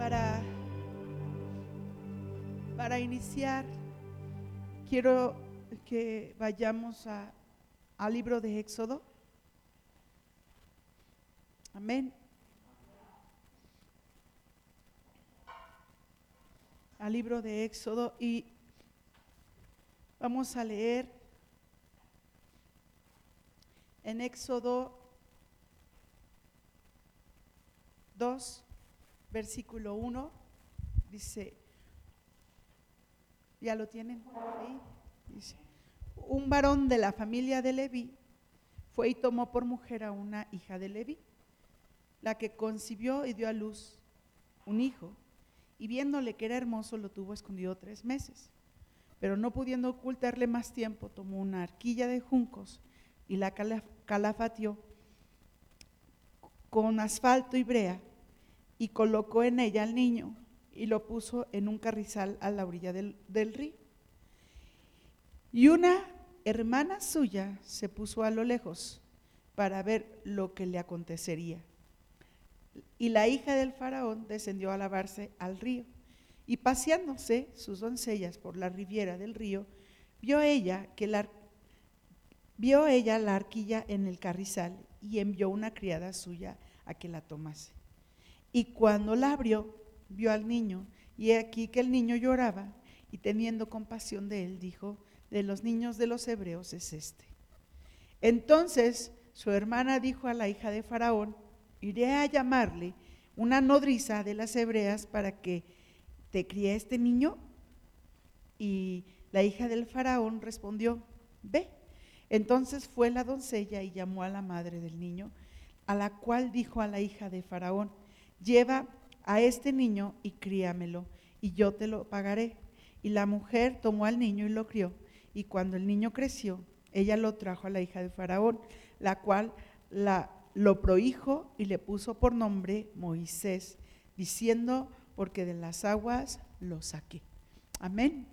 para, para iniciar, quiero que vayamos a, al libro de Éxodo. Amén. Al libro de Éxodo y vamos a leer en Éxodo 2, versículo 1, dice, ¿ya lo tienen ahí? Dice, un varón de la familia de Leví fue y tomó por mujer a una hija de Leví, la que concibió y dio a luz un hijo, y viéndole que era hermoso lo tuvo escondido tres meses. Pero no pudiendo ocultarle más tiempo, tomó una arquilla de juncos y la calafateó con asfalto y brea y colocó en ella al niño y lo puso en un carrizal a la orilla del, río. Y una hermana suya se puso a lo lejos para ver lo que le acontecería. Y la hija del faraón descendió a lavarse al río. Y paseándose sus doncellas por la riviera del río, vio ella que la, vio ella la arquilla en el carrizal y envió una criada suya a que la tomase. Y cuando la abrió, vio al niño, y aquí que el niño lloraba, y teniendo compasión de él, dijo, de los niños de los hebreos es este. Entonces su hermana dijo a la hija de Faraón, iré a llamarle una nodriza de las hebreas para que te críe este niño. Y la hija del Faraón respondió, ve. Entonces fue la doncella y llamó a la madre del niño, a la cual dijo a la hija de Faraón, lleva a este niño y críamelo, y yo te lo pagaré. Y la mujer tomó al niño y lo crió, y cuando el niño creció, ella lo trajo a la hija de Faraón, la cual la, lo prohijo y le puso por nombre Moisés, diciendo, porque de las aguas lo saqué. Amén.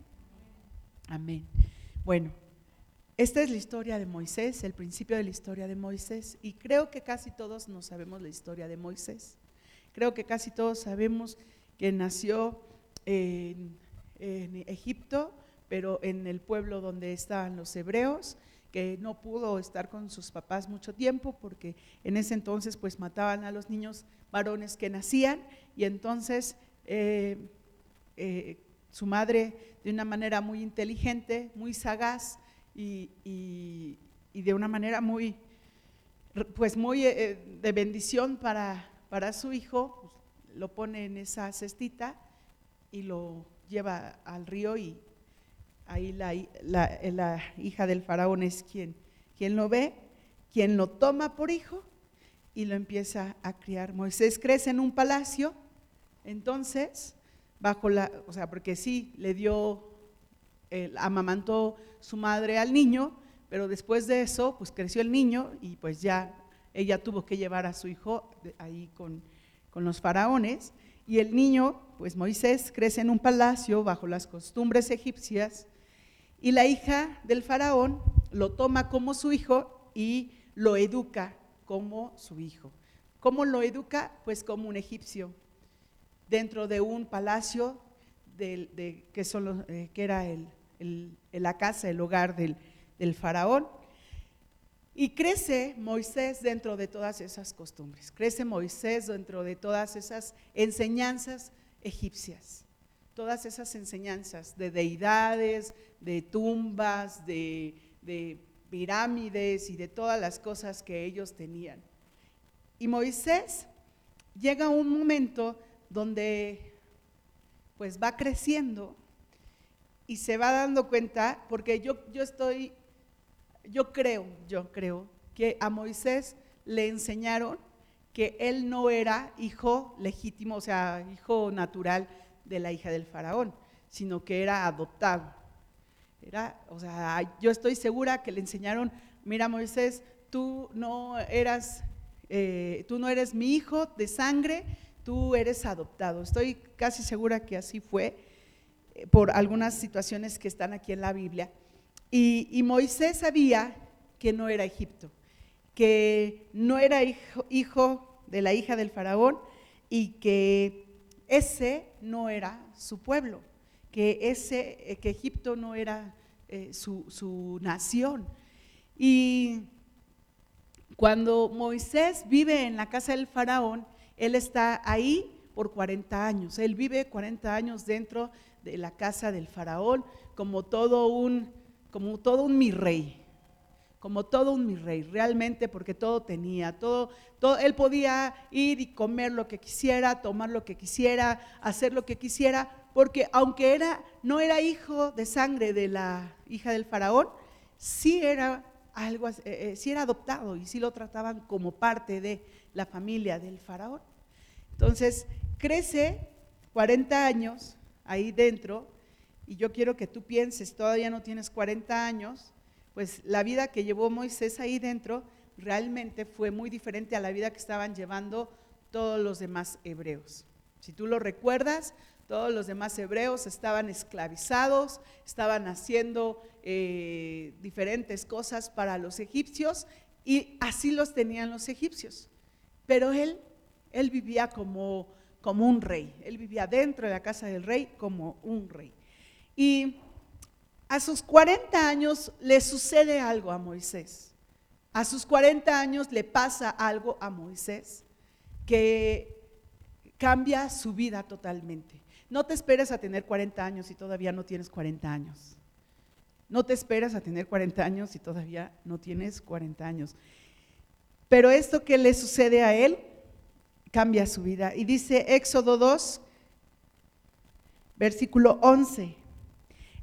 Amén. Bueno, esta es la historia de Moisés, el principio de la historia de Moisés, y creo que casi todos no sabemos la historia de Moisés. Creo que casi todos sabemos que nació en, Egipto, pero en el pueblo donde estaban los hebreos, que no pudo estar con sus papás mucho tiempo porque en ese entonces pues mataban a los niños varones que nacían y entonces eh, eh, su madre de una manera muy inteligente, muy sagaz y, de una manera muy, pues muy eh, de bendición para, para su hijo, pues, lo pone en esa cestita y lo lleva al río y ahí la, la, hija del faraón es quien, quien lo ve, quien lo toma por hijo y lo empieza a criar. Moisés crece en un palacio, entonces, bajo la, o sea, porque sí le dio, amamantó su madre al niño, pero después de eso, pues creció el niño y pues ya ella tuvo que llevar a su hijo ahí con, los faraones, y el niño, pues Moisés, crece en un palacio bajo las costumbres egipcias, y la hija del faraón lo toma como su hijo y lo educa como su hijo. ¿Cómo lo educa? Pues como un egipcio, dentro de un palacio de, que, solo, eh, que, era el, la casa, el hogar del, del faraón. Y crece Moisés dentro de todas esas costumbres, crece Moisés dentro de todas esas enseñanzas egipcias, todas esas enseñanzas de deidades, de tumbas, de, pirámides y de todas las cosas que ellos tenían. Y Moisés llega a un momento donde pues va creciendo y se va dando cuenta, porque yo, yo estoy yo creo, yo creo que a Moisés le enseñaron que él no era hijo legítimo, o sea, hijo natural de la hija del faraón, sino que era adoptado. Era, o sea, yo estoy segura que le enseñaron, mira Moisés, tú no eras, eh, tú no eres mi hijo de sangre, tú eres adoptado. Estoy casi segura que así fue eh, por algunas situaciones que están aquí en la Biblia. Y, Moisés sabía que no era Egipto, que no era hijo, de la hija del faraón y que ese no era su pueblo, que, ese, eh, que Egipto no era eh, su, su nación. Y cuando Moisés vive en la casa del faraón, él está ahí por 40 años. Él vive 40 años dentro de la casa del faraón como todo un, como todo un mi rey, como todo un mi rey, realmente porque todo tenía, todo, todo, él podía ir y comer lo que quisiera, tomar lo que quisiera, hacer lo que quisiera, porque aunque era, no era hijo de sangre de la hija del faraón, sí era algo, eh, eh, sí era adoptado y sí lo trataban como parte de la familia del faraón. Entonces, crece 40 años ahí dentro y yo quiero que tú pienses, todavía no tienes 40 años, pues la vida que llevó Moisés ahí dentro realmente fue muy diferente a la vida que estaban llevando todos los demás hebreos. Si tú lo recuerdas, todos los demás hebreos estaban esclavizados, estaban haciendo eh, diferentes cosas para los egipcios y así los tenían los egipcios. Pero él, él vivía como, como un rey, él vivía dentro de la casa del rey como un rey. Y a sus 40 años le sucede algo a Moisés. A sus 40 años le pasa algo a Moisés que cambia su vida totalmente. No te esperes a tener 40 años si todavía no tienes 40 años. No te esperas a tener 40 años si todavía no tienes 40 años. Pero esto que le sucede a él cambia su vida. Y dice Éxodo 2, versículo 11.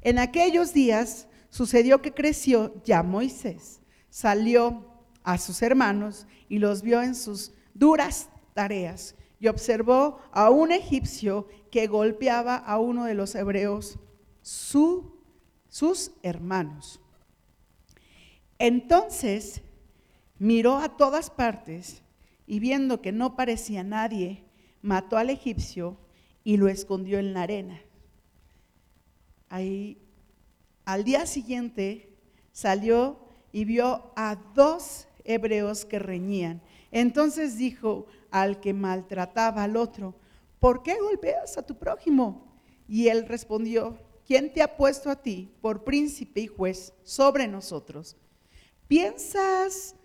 En aquellos días sucedió que creció ya Moisés, salió a sus hermanos y los vio en sus duras tareas y observó a un egipcio que golpeaba a uno de los hebreos, sus hermanos. Entonces miró a todas partes y viendo que no parecía nadie, mató al egipcio y lo escondió en la arena. Ahí, al día siguiente salió y vio a dos hebreos que reñían. Entonces dijo al que maltrataba al otro, ¿por qué golpeas a tu prójimo? Y él respondió, ¿quién te ha puesto a ti por príncipe y juez sobre nosotros? ¿Piensas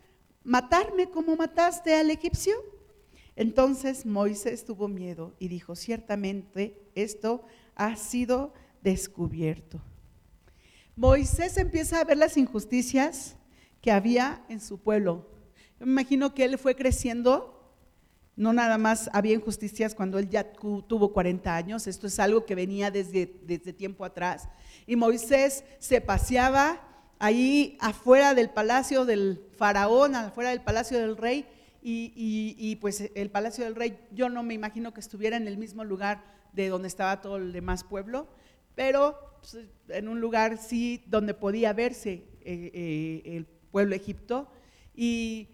matarme como mataste al egipcio? Entonces Moisés tuvo miedo y dijo, ciertamente esto ha sido descubierto. Moisés empieza a ver las injusticias que había en su pueblo. Yo me imagino que él fue creciendo, no nada más había injusticias cuando él ya tuvo 40 años, esto es algo que venía desde, desde tiempo atrás. Y Moisés se paseaba ahí afuera del palacio del faraón, afuera del palacio del rey, y, y, pues el palacio del rey, yo no me imagino que estuviera en el mismo lugar de donde estaba todo el demás pueblo, pero pues, en un lugar sí donde podía verse eh, eh, el pueblo Egipto. Y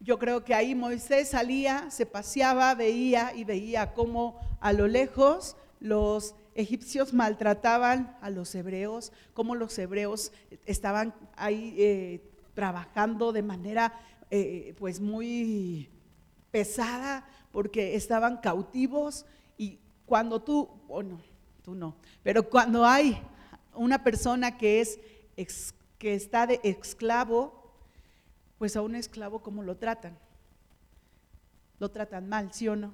yo creo que ahí Moisés salía, se paseaba, veía y veía cómo a lo lejos los egipcios maltrataban a los hebreos, cómo los hebreos estaban ahí eh, trabajando de manera pues muy pesada porque estaban cautivos y cuando tú, bueno, tú no. Pero cuando hay una persona que es que está de esclavo, pues a un esclavo cómo lo tratan? Lo tratan mal, ¿sí o no?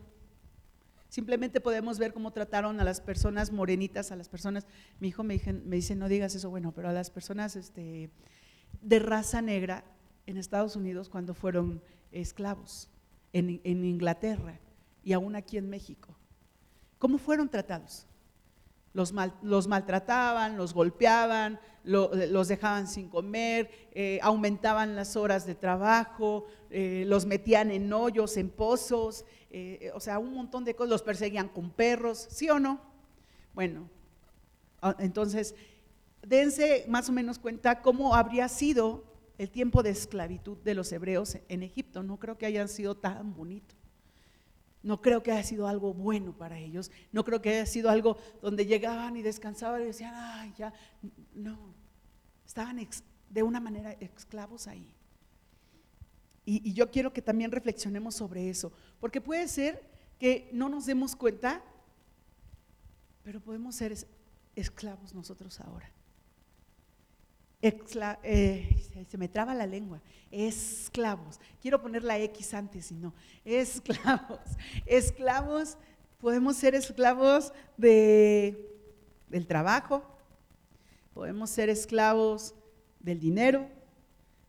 Simplemente podemos ver cómo trataron a las personas morenitas, a las personas, mi hijo me, me dice, no digas eso, bueno, pero a las personas este, de raza negra en Estados Unidos cuando fueron esclavos, en, en Inglaterra y aún aquí en México. ¿Cómo fueron tratados? Los, maltrataban, los golpeaban, los dejaban sin comer, eh, aumentaban las horas de trabajo, eh, los metían en hoyos, en pozos, eh, o sea, un montón de cosas, los perseguían con perros, ¿sí o no? Bueno, ah, entonces, dense más o menos cuenta cómo habría sido el tiempo de esclavitud de los hebreos en Egipto. No creo que hayan sido tan bonito. No creo que haya sido algo bueno para ellos. No creo que haya sido algo donde llegaban y descansaban y decían, ay, ya. No. Estaban de una manera esclavos ahí. Y, yo quiero que también reflexionemos sobre eso. Porque puede ser que no nos demos cuenta pero podemos ser esclavos nosotros ahora. Eh, se me traba la lengua, esclavos. Quiero poner la X antes y no. Esclavos. Esclavos, podemos ser esclavos de, del trabajo, podemos ser esclavos del dinero,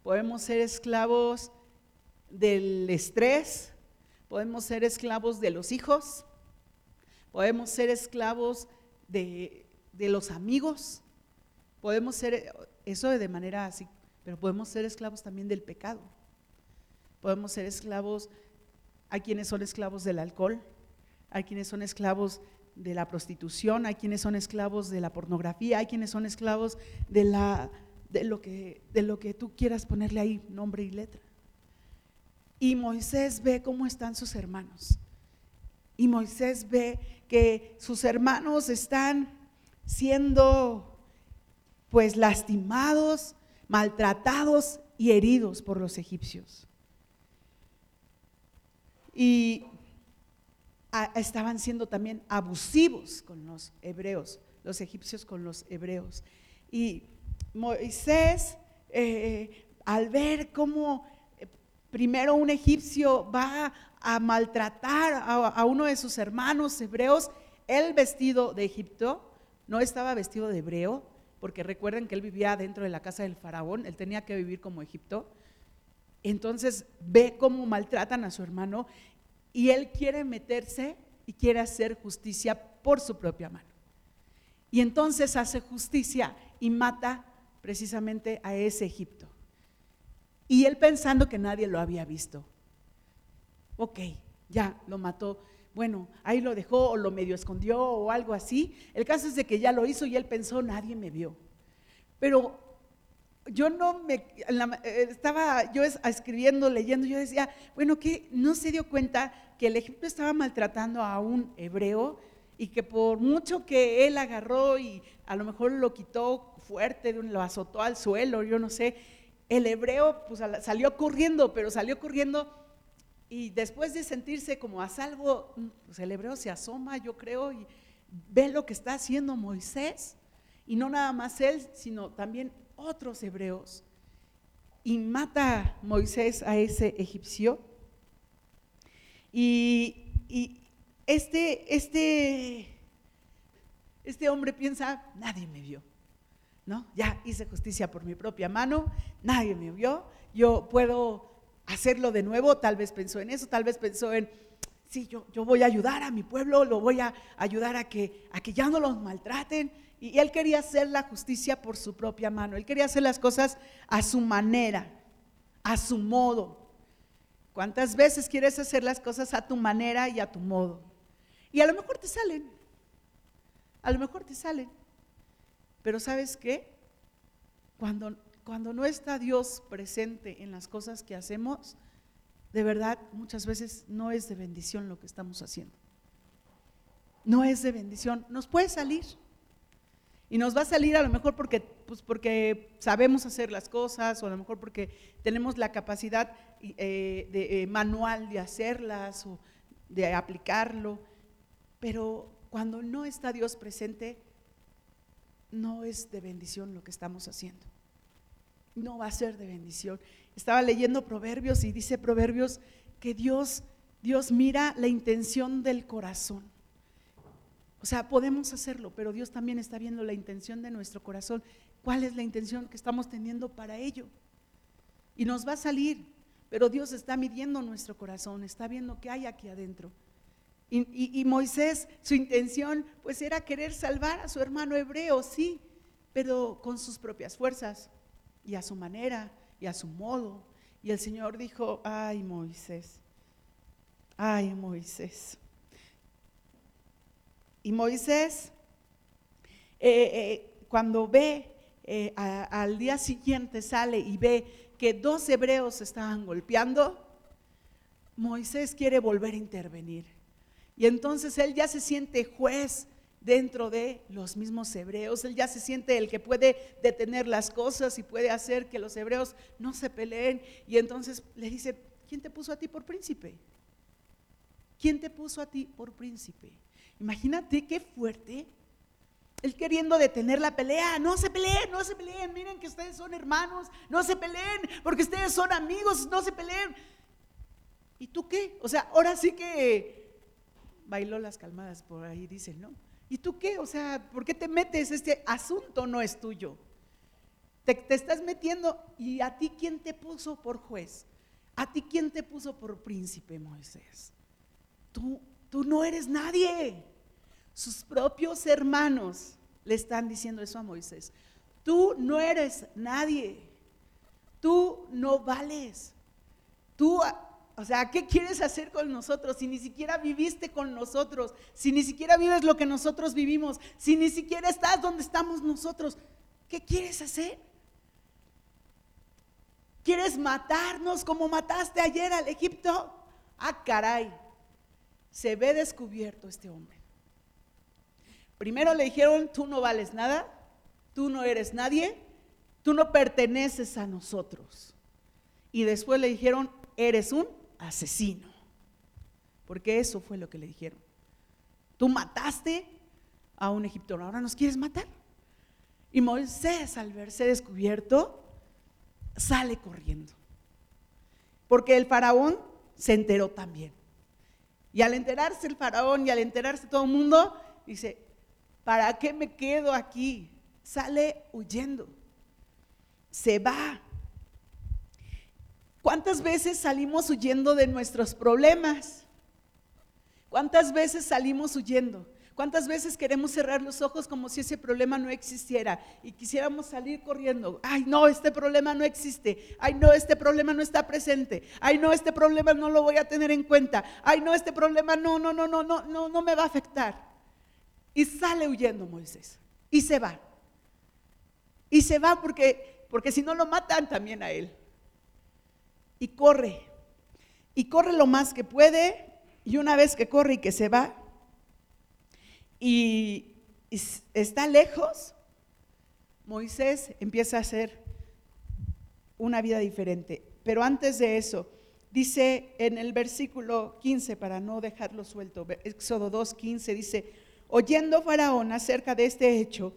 podemos ser esclavos del estrés, podemos ser esclavos de los hijos, podemos ser esclavos de, de los amigos, podemos ser eso de manera así, pero podemos ser esclavos también del pecado. Podemos ser esclavos, hay quienes son esclavos del alcohol, hay quienes son esclavos de la prostitución, hay quienes son esclavos de la pornografía, hay quienes son esclavos de, la, de, lo, que, de lo que tú quieras ponerle ahí, nombre y letra. Y Moisés ve cómo están sus hermanos. Y Moisés ve que sus hermanos están siendo pues lastimados, maltratados y heridos por los egipcios. Y estaban siendo también abusivos con los hebreos, los egipcios con los hebreos. Y Moisés, eh, al ver cómo eh, primero un egipcio va a maltratar a uno de sus hermanos hebreos, él vestido de Egipto, no estaba vestido de hebreo, porque recuerden que él vivía dentro de la casa del faraón, él tenía que vivir como Egipto. Entonces ve cómo maltratan a su hermano y él quiere meterse y quiere hacer justicia por su propia mano. Y entonces hace justicia y mata precisamente a ese Egipto. Y él pensando que nadie lo había visto. Ok, ya lo mató bueno, ahí lo dejó o lo medio escondió o algo así. El caso es de que ya lo hizo y él pensó, nadie me vio. Pero yo no me, eh, estaba yo escribiendo, leyendo, yo decía, bueno, que no se dio cuenta que el Egipto estaba maltratando a un hebreo y que por mucho que él agarró y a lo mejor lo quitó fuerte, lo azotó al suelo, yo no sé, el hebreo pues salió corriendo, pero salió corriendo y después de sentirse como a salvo, pues el hebreo se asoma, yo creo, y ve lo que está haciendo Moisés. Y no nada más él, sino también otros hebreos. Y mata Moisés a ese egipcio. Y, este, este, este hombre piensa, nadie me vio. ¿No? Ya hice justicia por mi propia mano, nadie me vio, yo puedo hacerlo de nuevo, tal vez pensó en eso, tal vez pensó en, sí, yo, yo voy a ayudar a mi pueblo, lo voy a ayudar a que, a que ya no los maltraten. Y él quería hacer la justicia por su propia mano, él quería hacer las cosas a su manera, a su modo. ¿Cuántas veces quieres hacer las cosas a tu manera y a tu modo? Y a lo mejor te salen, a lo mejor te salen. Pero ¿sabes qué? Cuando cuando no está Dios presente en las cosas que hacemos, de verdad muchas veces no es de bendición lo que estamos haciendo. No es de bendición. Nos puede salir. Y nos va a salir a lo mejor porque, pues porque sabemos hacer las cosas o a lo mejor porque tenemos la capacidad eh, de, eh, manual de hacerlas o de aplicarlo. Pero cuando no está Dios presente, no es de bendición lo que estamos haciendo no va a ser de bendición. Estaba leyendo Proverbios y dice Proverbios que Dios, Dios mira la intención del corazón. O sea, podemos hacerlo, pero Dios también está viendo la intención de nuestro corazón. ¿Cuál es la intención que estamos teniendo para ello? Y nos va a salir, pero Dios está midiendo nuestro corazón, está viendo qué hay aquí adentro. Y, y, Moisés, su intención, pues era querer salvar a su hermano hebreo, sí, pero con sus propias fuerzas y a su manera y a su modo. Y el Señor dijo, ay Moisés, ay Moisés. Y Moisés, eh, eh, cuando ve, eh, al día siguiente sale y ve que dos hebreos estaban golpeando, Moisés quiere volver a intervenir. Y entonces él ya se siente juez dentro de los mismos hebreos. Él ya se siente el que puede detener las cosas y puede hacer que los hebreos no se peleen. Y entonces le dice, ¿quién te puso a ti por príncipe? ¿Quién te puso a ti por príncipe? Imagínate qué fuerte Él queriendo detener la pelea, no se peleen, no se peleen, miren que ustedes son hermanos, no se peleen, porque ustedes son amigos, no se peleen. ¿Y tú qué? O sea, ahora sí que bailó las calmadas por ahí, dicen, ¿no? ¿Y tú qué? O sea, ¿por qué te metes? Este asunto no es tuyo. Te, te, estás metiendo y a ti quién te puso por juez, a ti quién te puso por príncipe, Moisés. Tú, tú no eres nadie. Sus propios hermanos le están diciendo eso a Moisés. Tú no eres nadie. Tú no vales. Tú o sea, ¿qué quieres hacer con nosotros si ni siquiera viviste con nosotros? Si ni siquiera vives lo que nosotros vivimos, si ni siquiera estás donde estamos nosotros, ¿qué quieres hacer? ¿Quieres matarnos como mataste ayer al Egipto? Ah, caray, se ve descubierto este hombre. Primero le dijeron, tú no vales nada, tú no eres nadie, tú no perteneces a nosotros. Y después le dijeron, eres un asesino. Porque eso fue lo que le dijeron. Tú mataste a un egiptino, ahora nos quieres matar. Y Moisés, al verse descubierto, sale corriendo. Porque el faraón se enteró también. Y al enterarse el faraón y al enterarse todo el mundo, dice, ¿para qué me quedo aquí? Sale huyendo. Se va. ¿Cuántas veces salimos huyendo de nuestros problemas? ¿Cuántas veces salimos huyendo? ¿Cuántas veces queremos cerrar los ojos como si ese problema no existiera y quisiéramos salir corriendo? Ay, no, este problema no existe. Ay, no, este problema no está presente. Ay, no, este problema no lo voy a tener en cuenta. Ay, no, este problema no, no, no, no, no, no, no me va a afectar. Y sale huyendo Moisés y se va. Y se va porque porque si no lo matan también a él y corre. Y corre lo más que puede. Y una vez que corre y que se va y, está lejos, Moisés empieza a hacer una vida diferente. Pero antes de eso, dice en el versículo 15, para no dejarlo suelto, Éxodo 2, 15, dice, oyendo Faraón acerca de este hecho,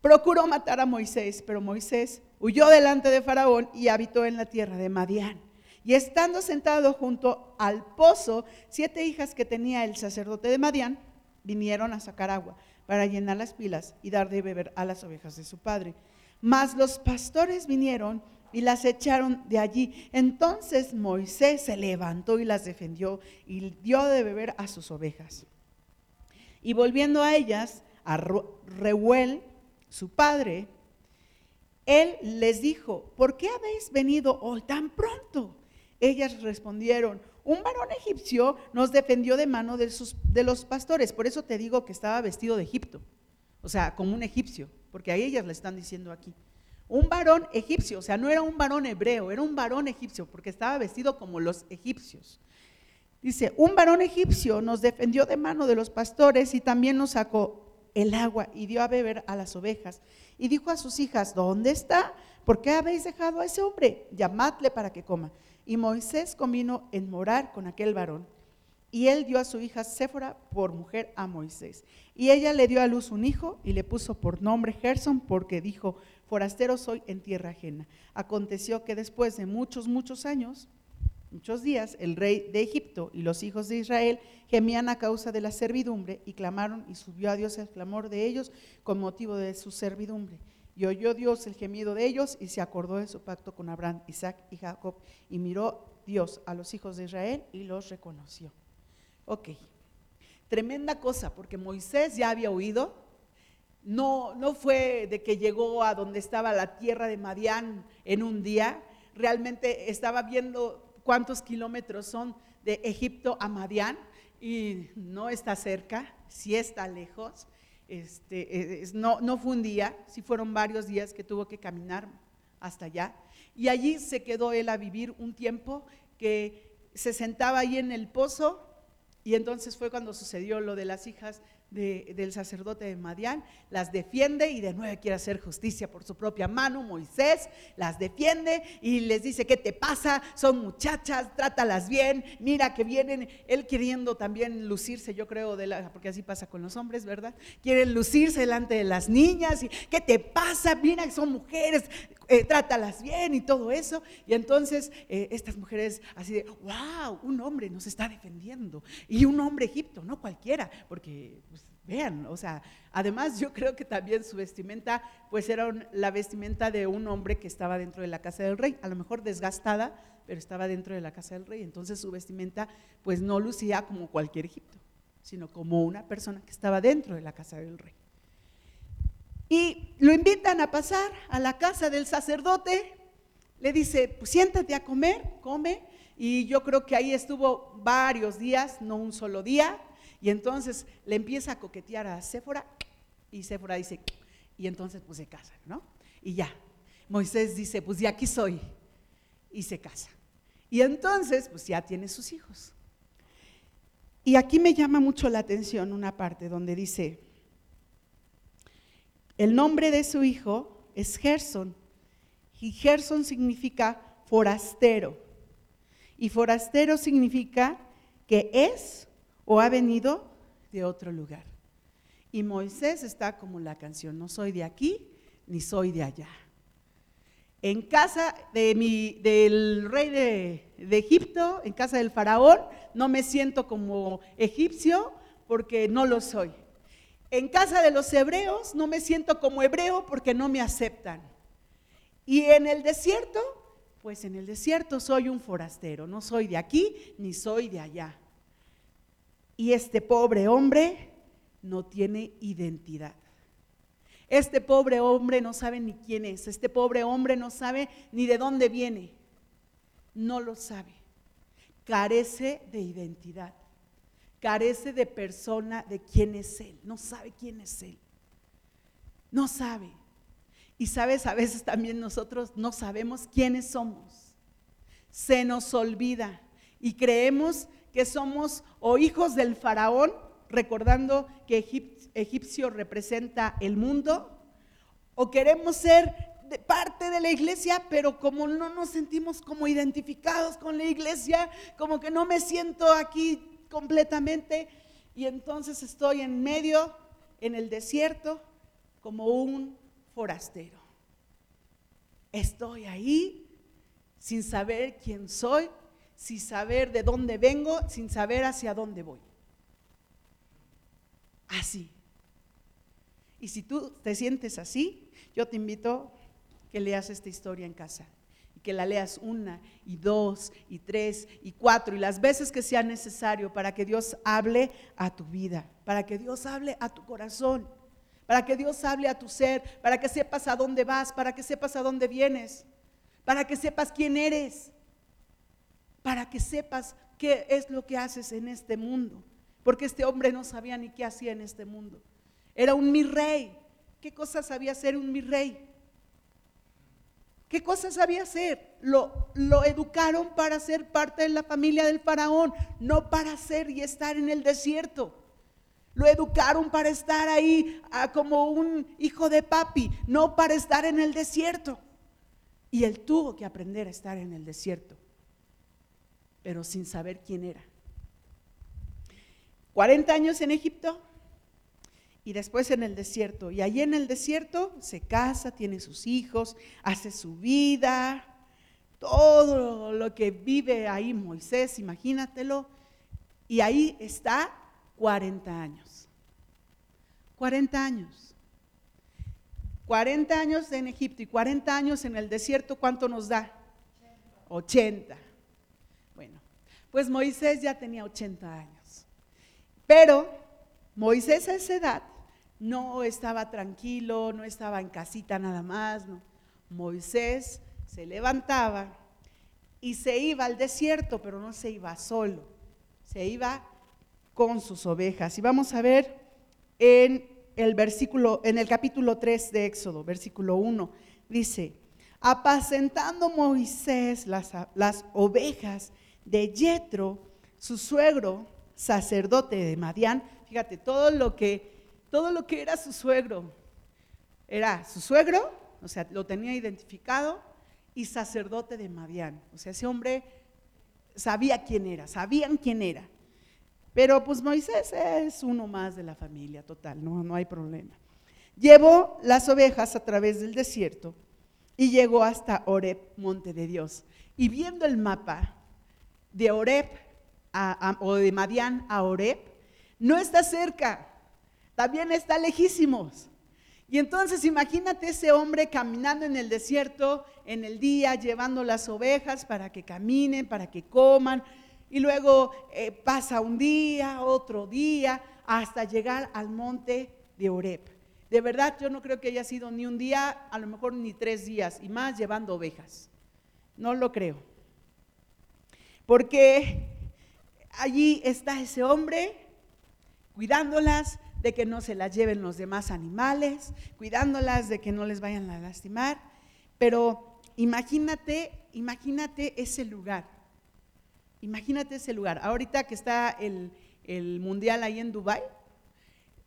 procuró matar a Moisés, pero Moisés huyó delante de Faraón y habitó en la tierra de Madián. Y estando sentado junto al pozo, siete hijas que tenía el sacerdote de Madián vinieron a sacar agua para llenar las pilas y dar de beber a las ovejas de su padre. Mas los pastores vinieron y las echaron de allí. Entonces Moisés se levantó y las defendió y dio de beber a sus ovejas. Y volviendo a ellas, a Reuel, su padre, él les dijo, ¿por qué habéis venido hoy tan pronto? Ellas respondieron, un varón egipcio nos defendió de mano de, de, los pastores. Por eso te digo que estaba vestido de Egipto, o sea, como un egipcio, porque a ellas le están diciendo aquí. Un varón egipcio, o sea, no era un varón hebreo, era un varón egipcio, porque estaba vestido como los egipcios. Dice, un varón egipcio nos defendió de mano de los pastores y también nos sacó el agua y dio a beber a las ovejas. Y dijo a sus hijas, ¿dónde está? ¿Por qué habéis dejado a ese hombre? Llamadle para que coma. Y Moisés convino en morar con aquel varón. Y él dio a su hija Séfora por mujer a Moisés. Y ella le dio a luz un hijo y le puso por nombre Gerson porque dijo, forastero soy en tierra ajena. Aconteció que después de muchos, muchos años, muchos días, el rey de Egipto y los hijos de Israel gemían a causa de la servidumbre y clamaron y subió a Dios el clamor de ellos con motivo de su servidumbre. Y oyó Dios el gemido de ellos y se acordó de su pacto con Abraham, Isaac y Jacob. Y miró Dios a los hijos de Israel y los reconoció. Ok, tremenda cosa, porque Moisés ya había huido. No, no fue de que llegó a donde estaba la tierra de Madián en un día. Realmente estaba viendo cuántos kilómetros son de Egipto a Madián y no está cerca, sí está lejos. Este, no, no fue un día, sí fueron varios días que tuvo que caminar hasta allá. Y allí se quedó él a vivir un tiempo que se sentaba ahí en el pozo y entonces fue cuando sucedió lo de las hijas del sacerdote de Madián, las defiende y de nuevo quiere hacer justicia por su propia mano. Moisés las defiende y les dice, ¿qué te pasa? Son muchachas, trátalas bien, mira que vienen, él queriendo también lucirse, yo creo, de la, porque así pasa con los hombres, ¿verdad? Quieren lucirse delante de las niñas y, ¿qué te pasa? Mira que son mujeres, eh, trátalas bien y todo eso. Y entonces eh, estas mujeres así de, wow, un hombre nos está defendiendo. Y un hombre Egipto, no cualquiera, porque pues, vean, o sea, además yo creo que también su vestimenta, pues era la vestimenta de un hombre que estaba dentro de la casa del rey, a lo mejor desgastada, pero estaba dentro de la casa del rey. Entonces su vestimenta, pues no lucía como cualquier Egipto, sino como una persona que estaba dentro de la casa del rey. Y lo invitan a pasar a la casa del sacerdote. Le dice, pues siéntate a comer, come. Y yo creo que ahí estuvo varios días, no un solo día. Y entonces le empieza a coquetear a Séfora. Y Séfora dice, y entonces pues se casan, ¿no? Y ya. Moisés dice, pues ya aquí soy. Y se casa. Y entonces pues ya tiene sus hijos. Y aquí me llama mucho la atención una parte donde dice, el nombre de su hijo es Gerson. Y Gerson significa forastero. Y forastero significa que es o ha venido de otro lugar. Y Moisés está como la canción, no soy de aquí ni soy de allá. En casa de mi, del rey de, de Egipto, en casa del faraón, no me siento como egipcio porque no lo soy. En casa de los hebreos no me siento como hebreo porque no me aceptan. Y en el desierto, pues en el desierto soy un forastero, no soy de aquí ni soy de allá. Y este pobre hombre no tiene identidad. Este pobre hombre no sabe ni quién es. Este pobre hombre no sabe ni de dónde viene. No lo sabe. Carece de identidad carece de persona de quién es Él. No sabe quién es Él. No sabe. Y sabes, a veces también nosotros no sabemos quiénes somos. Se nos olvida y creemos que somos o hijos del faraón, recordando que egipcio representa el mundo, o queremos ser parte de la iglesia, pero como no nos sentimos como identificados con la iglesia, como que no me siento aquí completamente y entonces estoy en medio, en el desierto, como un forastero. Estoy ahí sin saber quién soy, sin saber de dónde vengo, sin saber hacia dónde voy. Así. Y si tú te sientes así, yo te invito que leas esta historia en casa que la leas una y dos y tres y cuatro y las veces que sea necesario para que Dios hable a tu vida, para que Dios hable a tu corazón, para que Dios hable a tu ser, para que sepas a dónde vas, para que sepas a dónde vienes, para que sepas quién eres, para que sepas qué es lo que haces en este mundo. Porque este hombre no sabía ni qué hacía en este mundo. Era un mi rey. ¿Qué cosas sabía hacer un mi rey? ¿Qué cosas sabía hacer? Lo, lo, educaron para ser parte de la familia del faraón, no para ser y estar en el desierto. Lo educaron para estar ahí ah, como un hijo de papi, no para estar en el desierto. Y él tuvo que aprender a estar en el desierto, pero sin saber quién era. 40 años en Egipto, y después en el desierto. Y allí en el desierto se casa, tiene sus hijos, hace su vida, todo lo que vive ahí Moisés, imagínatelo. Y ahí está 40 años. 40 años. 40 años en Egipto y 40 años en el desierto, ¿cuánto nos da? 80. Bueno, pues Moisés ya tenía 80 años. Pero Moisés a esa edad no estaba tranquilo, no estaba en casita nada más. Moisés se levantaba y se iba al desierto, pero no se iba solo, se iba con sus ovejas. Y vamos a ver en el versículo, en el capítulo 3 de Éxodo, versículo 1, dice, apacentando Moisés las, las ovejas de Yetro, su suegro, sacerdote de Madián, fíjate, todo lo que, todo lo que era su suegro, era su suegro, o sea, lo tenía identificado, y sacerdote de Madián. O sea, ese hombre sabía quién era, sabían quién era. Pero pues Moisés es uno más de la familia, total, no, no hay problema. Llevó las ovejas a través del desierto y llegó hasta Oreb, monte de Dios. Y viendo el mapa de Oreb o de Madián a Oreb, no está cerca, también está lejísimos. Y entonces imagínate ese hombre caminando en el desierto en el día, llevando las ovejas para que caminen, para que coman, y luego eh, pasa un día, otro día, hasta llegar al monte de Oreb. De verdad, yo no creo que haya sido ni un día, a lo mejor ni tres días, y más llevando ovejas. No lo creo. Porque allí está ese hombre cuidándolas de que no se las lleven los demás animales, cuidándolas de que no les vayan a lastimar. Pero imagínate, imagínate ese lugar. Imagínate ese lugar. Ahorita que está el, mundial ahí en Dubai,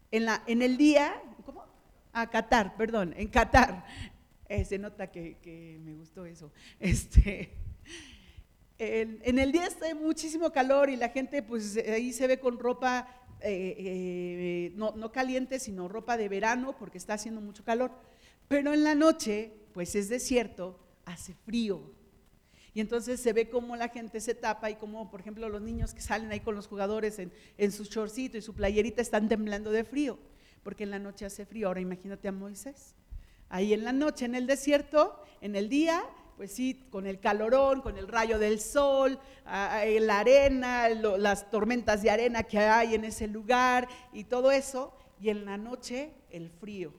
en, la, en el día, ¿cómo? A ah, Qatar, perdón, en Qatar. Eh, se nota que, me gustó eso. Este, en el día está muchísimo calor y la gente pues ahí se ve con ropa eh, eh, no, no caliente, sino ropa de verano porque está haciendo mucho calor. Pero en la noche, pues es desierto, hace frío. Y entonces se ve cómo la gente se tapa y cómo, por ejemplo, los niños que salen ahí con los jugadores en, en su shortcito y su playerita están temblando de frío, porque en la noche hace frío. Ahora imagínate a Moisés. Ahí en la noche, en el desierto, en el día, pues sí, con el calorón, con el rayo del sol, la arena, las tormentas de arena que hay en ese lugar y todo eso, y en la noche el frío.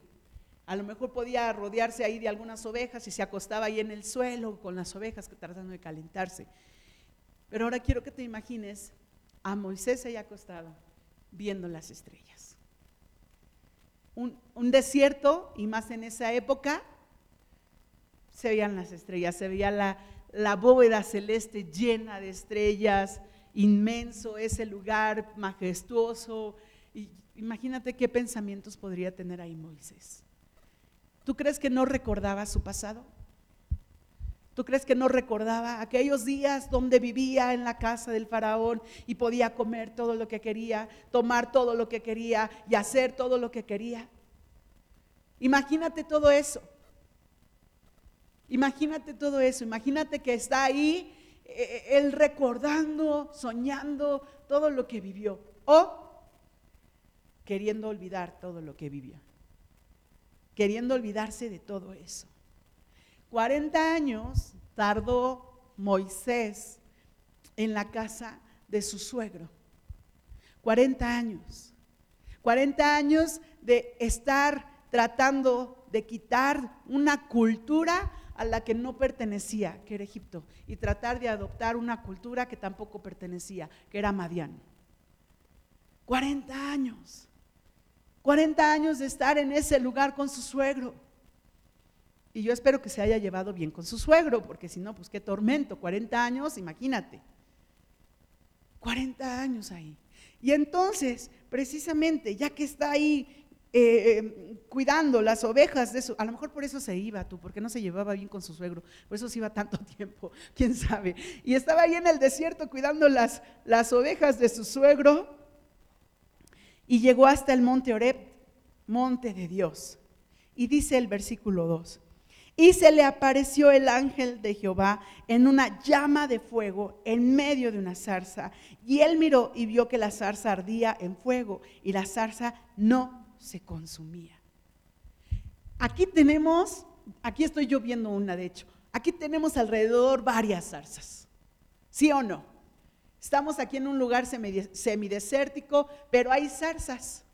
A lo mejor podía rodearse ahí de algunas ovejas y se acostaba ahí en el suelo con las ovejas tratando de calentarse. Pero ahora quiero que te imagines a Moisés ahí acostado viendo las estrellas. Un desierto, y más en esa época, se veían las estrellas, se veía la, la bóveda celeste llena de estrellas, inmenso ese lugar majestuoso. Y imagínate qué pensamientos podría tener ahí Moisés. ¿Tú crees que no recordaba su pasado? ¿Tú crees que no recordaba aquellos días donde vivía en la casa del faraón y podía comer todo lo que quería, tomar todo lo que quería y hacer todo lo que quería? Imagínate todo eso. Imagínate todo eso. Imagínate que está ahí eh, eh, él recordando, soñando todo lo que vivió o queriendo olvidar todo lo que vivió queriendo olvidarse de todo eso. 40 años tardó Moisés en la casa de su suegro. 40 años. 40 años de estar tratando de quitar una cultura a la que no pertenecía, que era Egipto, y tratar de adoptar una cultura que tampoco pertenecía, que era Madián. 40 años. 40 años de estar en ese lugar con su suegro. Y yo espero que se haya llevado bien con su suegro, porque si no, pues qué tormento, 40 años, imagínate. 40 años ahí. Y entonces, precisamente, ya que está ahí eh, eh, cuidando las ovejas de eso, a lo mejor por eso se iba tú, porque no se llevaba bien con su suegro, por eso se iba tanto tiempo, quién sabe. Y estaba ahí en el desierto cuidando las, las ovejas de su suegro y llegó hasta el monte Oreb, monte de Dios. Y dice el versículo 2, y se le apareció el ángel de Jehová en una llama de fuego en medio de una zarza. Y él miró y vio que la zarza ardía en fuego y la zarza no se consumía. Aquí tenemos, aquí estoy yo viendo una de hecho, aquí tenemos alrededor varias zarzas. ¿Sí o no? Estamos aquí en un lugar semidesértico, pero hay zarzas.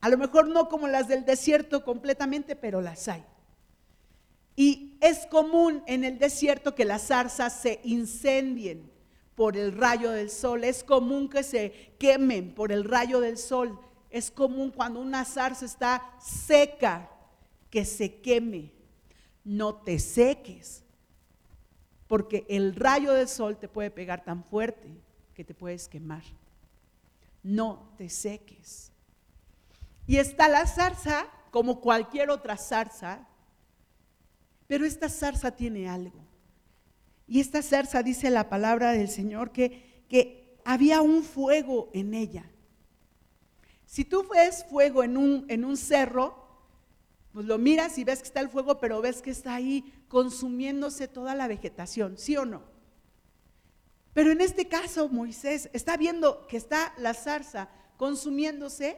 A lo mejor no como las del desierto completamente, pero las hay. Y es común en el desierto que las zarzas se incendien por el rayo del sol. Es común que se quemen por el rayo del sol. Es común cuando una zarza está seca que se queme. No te seques porque el rayo del sol te puede pegar tan fuerte que te puedes quemar. no te seques. Y está la zarza, como cualquier otra zarza, pero esta zarza tiene algo. Y esta zarza dice la palabra del Señor que, que había un fuego en ella. Si tú ves fuego en un, cerro, pues lo miras y ves que está el fuego, pero ves que está ahí consumiéndose toda la vegetación, ¿sí o no? Pero en este caso Moisés está viendo que está la zarza consumiéndose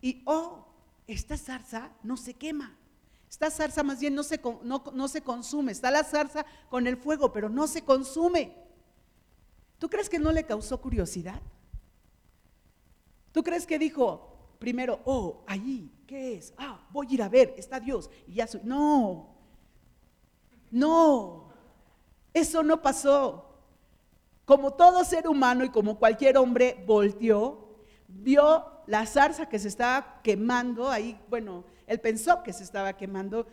y, oh, esta zarza no se quema. Esta zarza más bien no se, no, se consume. Está la zarza con el fuego, pero no se consume. ¿Tú crees que no le causó curiosidad? ¿Tú crees que dijo primero, oh, allí, ¿qué es? Ah, voy a ir a ver, está Dios y ya soy. No, no, eso no pasó. Como todo ser humano y como cualquier hombre volteó, vio la zarza que se estaba quemando ahí, bueno, él pensó que se estaba quemando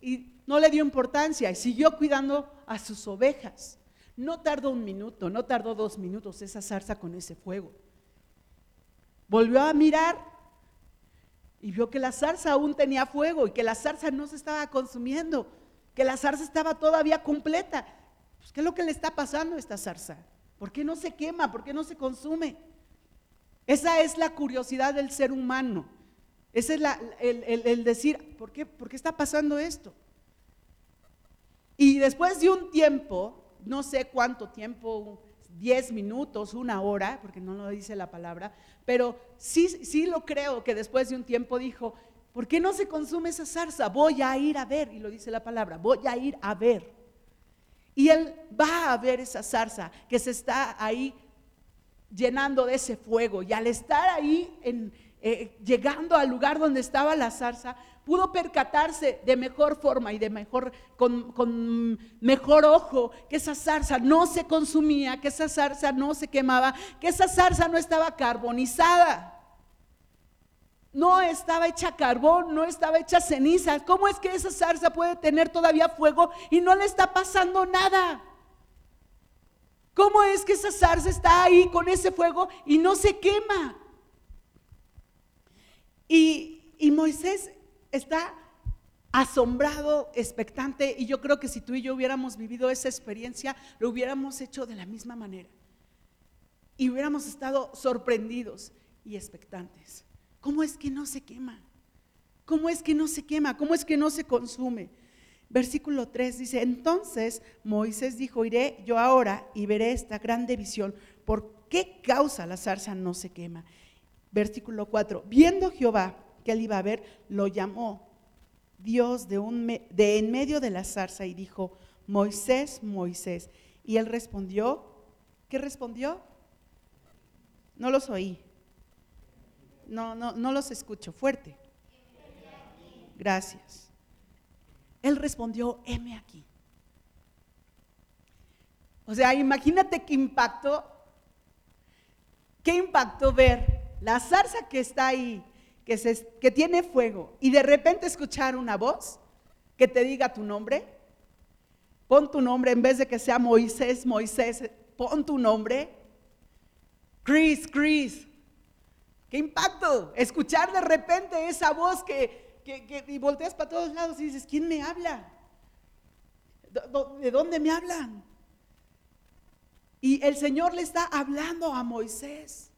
y no le dio importancia y siguió cuidando a sus ovejas. No tardó un minuto, no tardó dos minutos esa zarza con ese fuego. Volvió a mirar y vio que la zarza aún tenía fuego y que la zarza no se estaba consumiendo, que la zarza estaba todavía completa. Pues, ¿Qué es lo que le está pasando a esta zarza? ¿Por qué no se quema? ¿Por qué no se consume? Esa es la curiosidad del ser humano. Ese es el, decir, ¿por qué, ¿por qué está pasando esto? Y después de un tiempo, no sé cuánto tiempo, 10 minutos, una hora, porque no lo dice la palabra, pero sí, sí lo creo que después de un tiempo dijo, ¿por qué no se consume esa zarza? Voy a ir a ver, y lo dice la palabra, voy a ir a ver. Y él va a ver esa zarza que se está ahí llenando de ese fuego, y al estar ahí en, eh, llegando al lugar donde estaba la zarza, pudo percatarse de mejor forma y de mejor, con, con, mejor ojo que esa zarza no se consumía, que esa zarza no se quemaba, que esa zarza no estaba carbonizada. No estaba hecha carbón, no estaba hecha ceniza. ¿Cómo es que esa zarza puede tener todavía fuego y no le está pasando nada? ¿Cómo es que esa zarza está ahí con ese fuego y no se quema? Y, Moisés está asombrado, expectante, y yo creo que si tú y yo hubiéramos vivido esa experiencia, lo hubiéramos hecho de la misma manera. Y hubiéramos estado sorprendidos y expectantes. ¿Cómo es que no se quema? ¿Cómo es que no se quema? ¿Cómo es que no se consume? Versículo 3 dice, entonces Moisés dijo, iré yo ahora y veré esta grande visión. ¿Por qué causa la zarza no se quema? Versículo 4. Viendo Jehová que él iba a ver, lo llamó Dios de, un de en medio de la zarza y dijo, Moisés, Moisés. Y él respondió, ¿qué respondió? No los oí. No, no, no los escucho. Fuerte. Gracias. Él respondió, heme aquí. O sea, imagínate qué impacto, qué impacto ver la zarza que está ahí, que, que tiene fuego, y de repente escuchar una voz que te diga tu nombre, pon tu nombre en vez de que sea Moisés, Moisés, pon tu nombre. Chris, Chris. ¡Qué impacto! Escuchar de repente esa voz que, que, y volteas para todos lados y dices, ¿quién me habla? ¿De dónde me hablan? Y el Señor le está hablando a Moisés.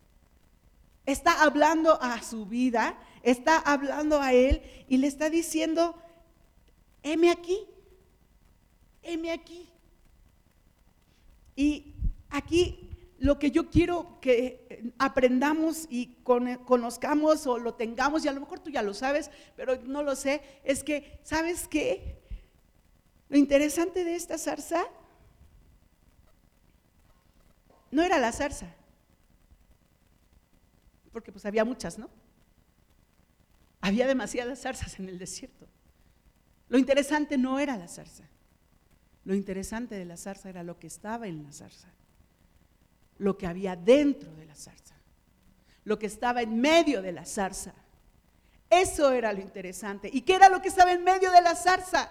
Está hablando a su vida, está hablando a él y le está diciendo, heme aquí, heme aquí. Y aquí lo que yo quiero que aprendamos y conozcamos o lo tengamos, y a lo mejor tú ya lo sabes, pero no lo sé, es que, ¿sabes qué? Lo interesante de esta zarza no era la zarza, porque pues había muchas, ¿no? Había demasiadas zarzas en el desierto. Lo interesante no era la zarza. Lo interesante de la zarza era lo que estaba en la zarza. Lo que había dentro de la zarza. Lo que estaba en medio de la zarza. Eso era lo interesante. ¿Y qué era lo que estaba en medio de la zarza?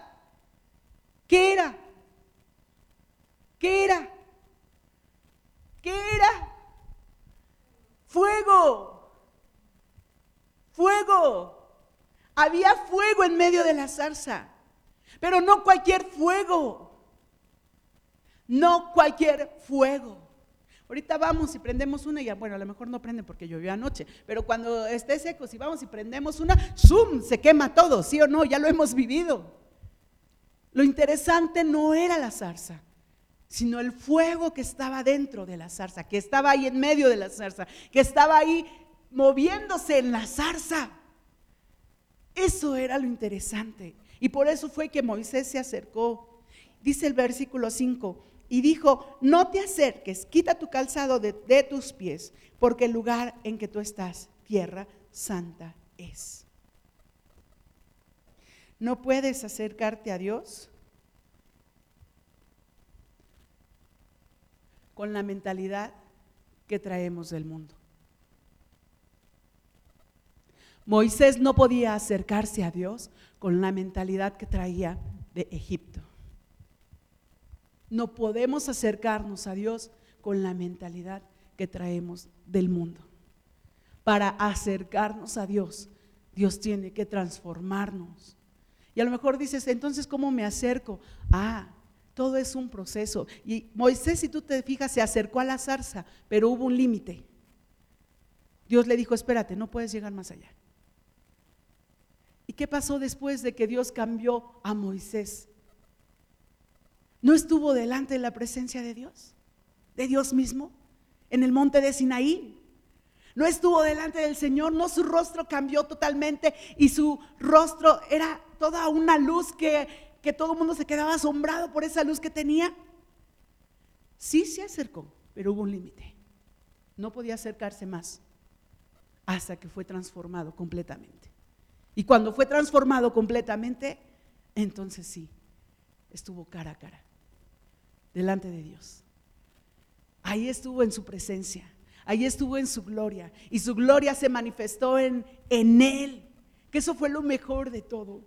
¿Qué era? ¿Qué era? ¿Qué era? Fuego. fuego. Había fuego en medio de la zarza, pero no cualquier fuego, no cualquier fuego. Ahorita vamos y prendemos una y ya, bueno, a lo mejor no prende porque llovió anoche, pero cuando esté seco, si vamos y prendemos una, ¡zoom! Se quema todo, ¿sí o no? Ya lo hemos vivido. Lo interesante no era la zarza, sino el fuego que estaba dentro de la zarza, que estaba ahí en medio de la zarza, que estaba ahí moviéndose en la zarza. Eso era lo interesante. Y por eso fue que Moisés se acercó. Dice el versículo 5, y dijo, no te acerques, quita tu calzado de, de tus pies, porque el lugar en que tú estás, tierra santa es. No puedes acercarte a Dios con la mentalidad que traemos del mundo. Moisés no podía acercarse a Dios con la mentalidad que traía de Egipto. No podemos acercarnos a Dios con la mentalidad que traemos del mundo. Para acercarnos a Dios, Dios tiene que transformarnos. Y a lo mejor dices, entonces, ¿cómo me acerco? Ah, todo es un proceso. Y Moisés, si tú te fijas, se acercó a la zarza, pero hubo un límite. Dios le dijo, espérate, no puedes llegar más allá. ¿Y qué pasó después de que Dios cambió a Moisés? ¿No estuvo delante de la presencia de Dios? ¿De Dios mismo? En el monte de Sinaí. No estuvo delante del Señor, no su rostro cambió totalmente y su rostro era toda una luz que, que todo el mundo se quedaba asombrado por esa luz que tenía. Sí se acercó, pero hubo un límite. No podía acercarse más hasta que fue transformado completamente. Y cuando fue transformado completamente, entonces sí, estuvo cara a cara, delante de Dios. Ahí estuvo en su presencia, ahí estuvo en su gloria. Y su gloria se manifestó en, en él, que eso fue lo mejor de todo.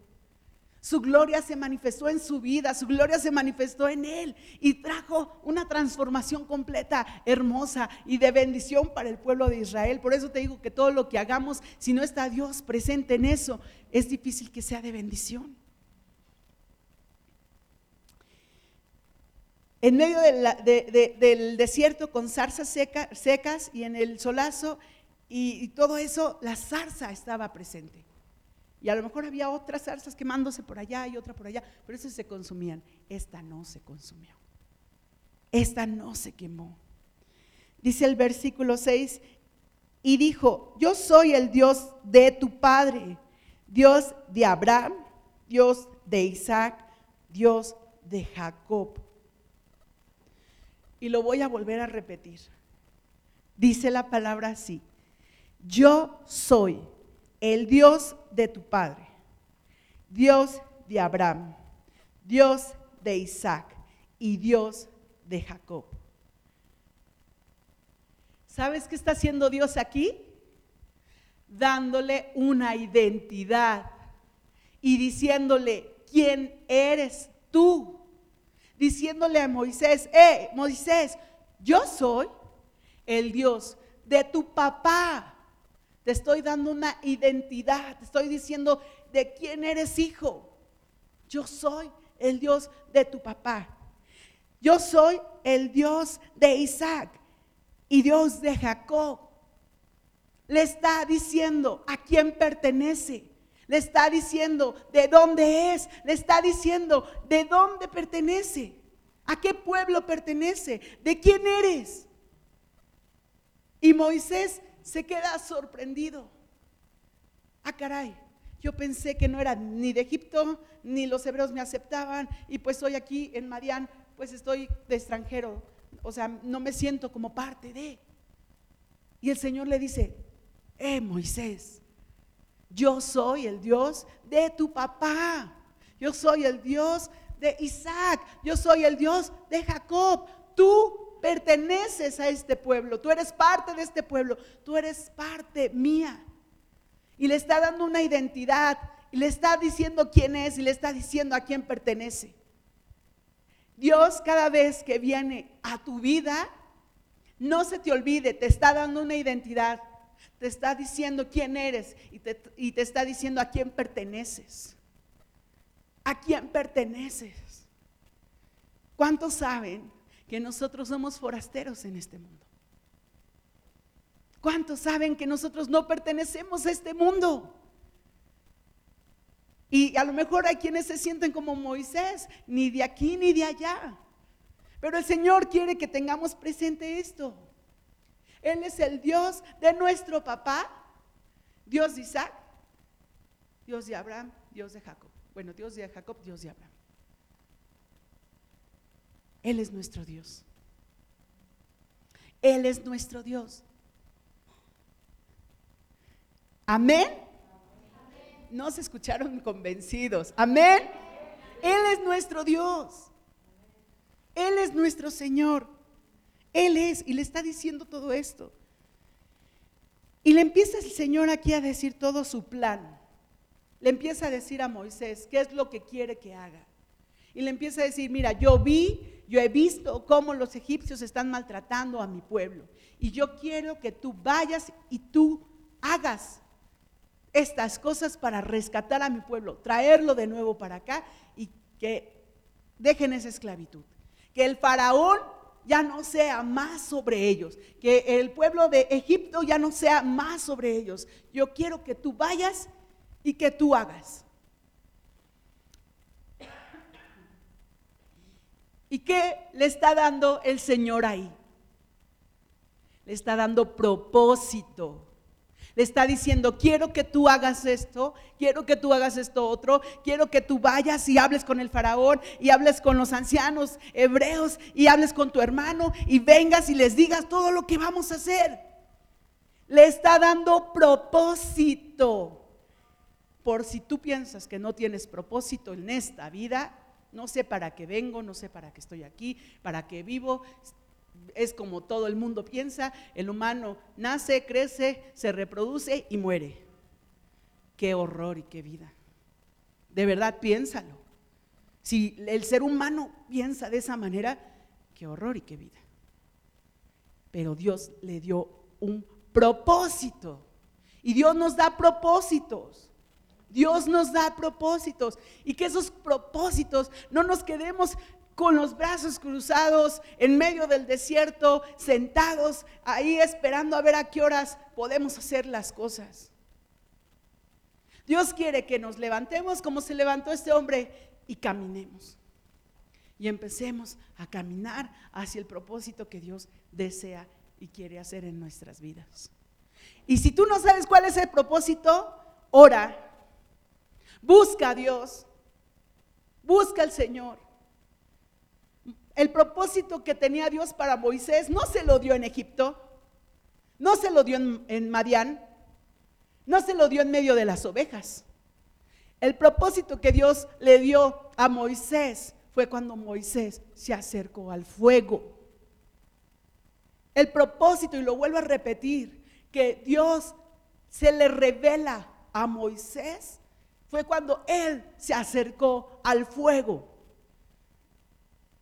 Su gloria se manifestó en su vida, su gloria se manifestó en él y trajo una transformación completa, hermosa y de bendición para el pueblo de Israel. Por eso te digo que todo lo que hagamos, si no está Dios presente en eso, es difícil que sea de bendición. En medio del desierto con zarzas secas y en el solazo y todo eso, la zarza estaba presente. Y a lo mejor había otras zarzas quemándose por allá y otra por allá, pero esas se consumían. Esta no se consumió. Esta no se quemó. Dice el versículo 6, y dijo, yo soy el Dios de tu padre, Dios de Abraham, Dios de Isaac, Dios de Jacob. Y lo voy a volver a repetir. Dice la palabra así, yo soy el Dios de tu padre, Dios de Abraham, Dios de Isaac y Dios de Jacob. ¿Sabes qué está haciendo Dios aquí? Dándole una identidad y diciéndole, ¿quién eres tú? Diciéndole a Moisés, eh, Moisés, yo soy el Dios de tu papá. Te estoy dando una identidad, te estoy diciendo de quién eres hijo. Yo soy el Dios de tu papá. Yo soy el Dios de Isaac y Dios de Jacob. Le está diciendo a quién pertenece. Le está diciendo de dónde es. Le está diciendo de dónde pertenece. ¿A qué pueblo pertenece? ¿De quién eres? Y Moisés se queda sorprendido. Ah, caray, yo pensé que no era ni de Egipto, ni los hebreos me aceptaban, y pues hoy aquí en Marián, pues estoy de extranjero, o sea, no me siento como parte de. Y el Señor le dice, eh, Moisés, yo soy el Dios de tu papá, yo soy el Dios de Isaac, yo soy el Dios de Jacob, tú perteneces a este pueblo, tú eres parte de este pueblo, tú eres parte mía. Y le está dando una identidad, y le está diciendo quién es, y le está diciendo a quién pertenece. Dios cada vez que viene a tu vida, no se te olvide, te está dando una identidad, te está diciendo quién eres y te, y te está diciendo a quién perteneces. ¿A quién perteneces? ¿Cuántos saben que nosotros somos forasteros en este mundo? ¿Cuántos saben que nosotros no pertenecemos a este mundo? Y a lo mejor hay quienes se sienten como Moisés, ni de aquí ni de allá. Pero el Señor quiere que tengamos presente esto. Él es el Dios de nuestro papá, Dios de Isaac, Dios de Abraham, Dios de Jacob. Bueno, Dios de Jacob, Dios de Abraham. Él es nuestro Dios. Él es nuestro Dios. Amén. No se escucharon convencidos. Amén. Él es nuestro Dios. Él es nuestro Señor. Él es, y le está diciendo todo esto. Y le empieza el Señor aquí a decir todo su plan. Le empieza a decir a Moisés qué es lo que quiere que haga. Y le empieza a decir, mira, yo vi, yo he visto cómo los egipcios están maltratando a mi pueblo. Y yo quiero que tú vayas y tú hagas estas cosas para rescatar a mi pueblo, traerlo de nuevo para acá y que dejen esa esclavitud. Que el faraón ya no sea más sobre ellos, que el pueblo de Egipto ya no sea más sobre ellos. Yo quiero que tú vayas y que tú hagas. ¿Y qué le está dando el Señor ahí? Le está dando propósito. Le está diciendo, quiero que tú hagas esto, quiero que tú hagas esto otro, quiero que tú vayas y hables con el faraón y hables con los ancianos hebreos y hables con tu hermano y vengas y les digas todo lo que vamos a hacer. Le está dando propósito. Por si tú piensas que no tienes propósito en esta vida, no sé para qué vengo, no sé para qué estoy aquí, para qué vivo, es como todo el mundo piensa, el humano nace, crece, se reproduce y muere. Qué horror y qué vida. De verdad, piénsalo. Si el ser humano piensa de esa manera, qué horror y qué vida. Pero Dios le dio un propósito. Y Dios nos da propósitos. Dios nos da propósitos. Y que esos propósitos no nos quedemos con los brazos cruzados en medio del desierto, sentados ahí esperando a ver a qué horas podemos hacer las cosas. Dios quiere que nos levantemos como se levantó este hombre y caminemos. Y empecemos a caminar hacia el propósito que Dios desea y quiere hacer en nuestras vidas. Y si tú no sabes cuál es el propósito, ora. Busca a Dios. Busca al Señor. El propósito que tenía Dios para Moisés no se lo dio en Egipto, no se lo dio en, Madián, no se lo dio en medio de las ovejas. El propósito que Dios le dio a Moisés fue cuando Moisés se acercó al fuego. El propósito, y lo vuelvo a repetir, que Dios se le revela a Moisés fue cuando él se acercó al fuego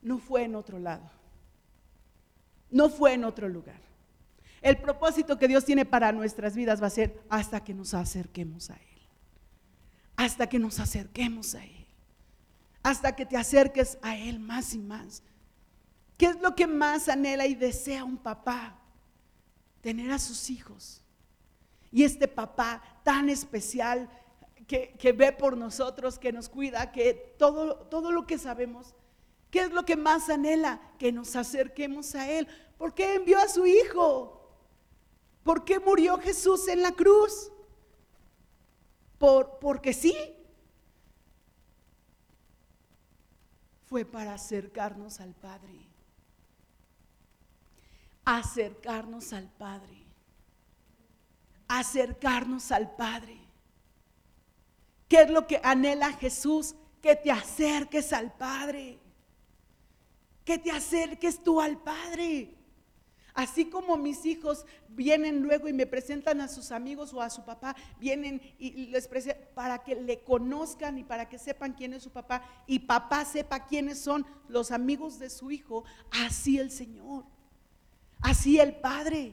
no fue en otro lado. No fue en otro lugar. El propósito que Dios tiene para nuestras vidas va a ser hasta que nos acerquemos a Él. Hasta que nos acerquemos a Él. Hasta que te acerques a Él más y más. ¿Qué es lo que más anhela y desea un papá? Tener a sus hijos. Y este papá tan especial que, ve por nosotros, que nos cuida, que todo, todo lo que sabemos ¿Qué es lo que más anhela? Que nos acerquemos a Él. ¿Por qué envió a su Hijo? ¿Por qué murió Jesús en la cruz? Por, porque sí. Fue para acercarnos al Padre. Acercarnos al Padre. Acercarnos al Padre. ¿Qué es lo que anhela Jesús? Que te acerques al Padre que te acerques tú al Padre. Así como mis hijos vienen luego y me presentan a sus amigos o a su papá, vienen y les presentan para que le conozcan y para que sepan quién es su papá y papá sepa quiénes son los amigos de su hijo, así el Señor, así el Padre.